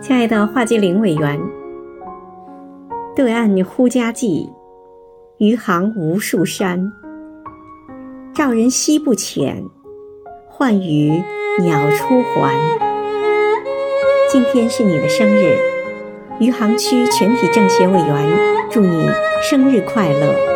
亲爱的华基林委员，对岸呼家记，余杭无数山。照人溪不浅，唤鱼鸟出还。今天是你的生日，余杭区全体政协委员祝你生日快乐。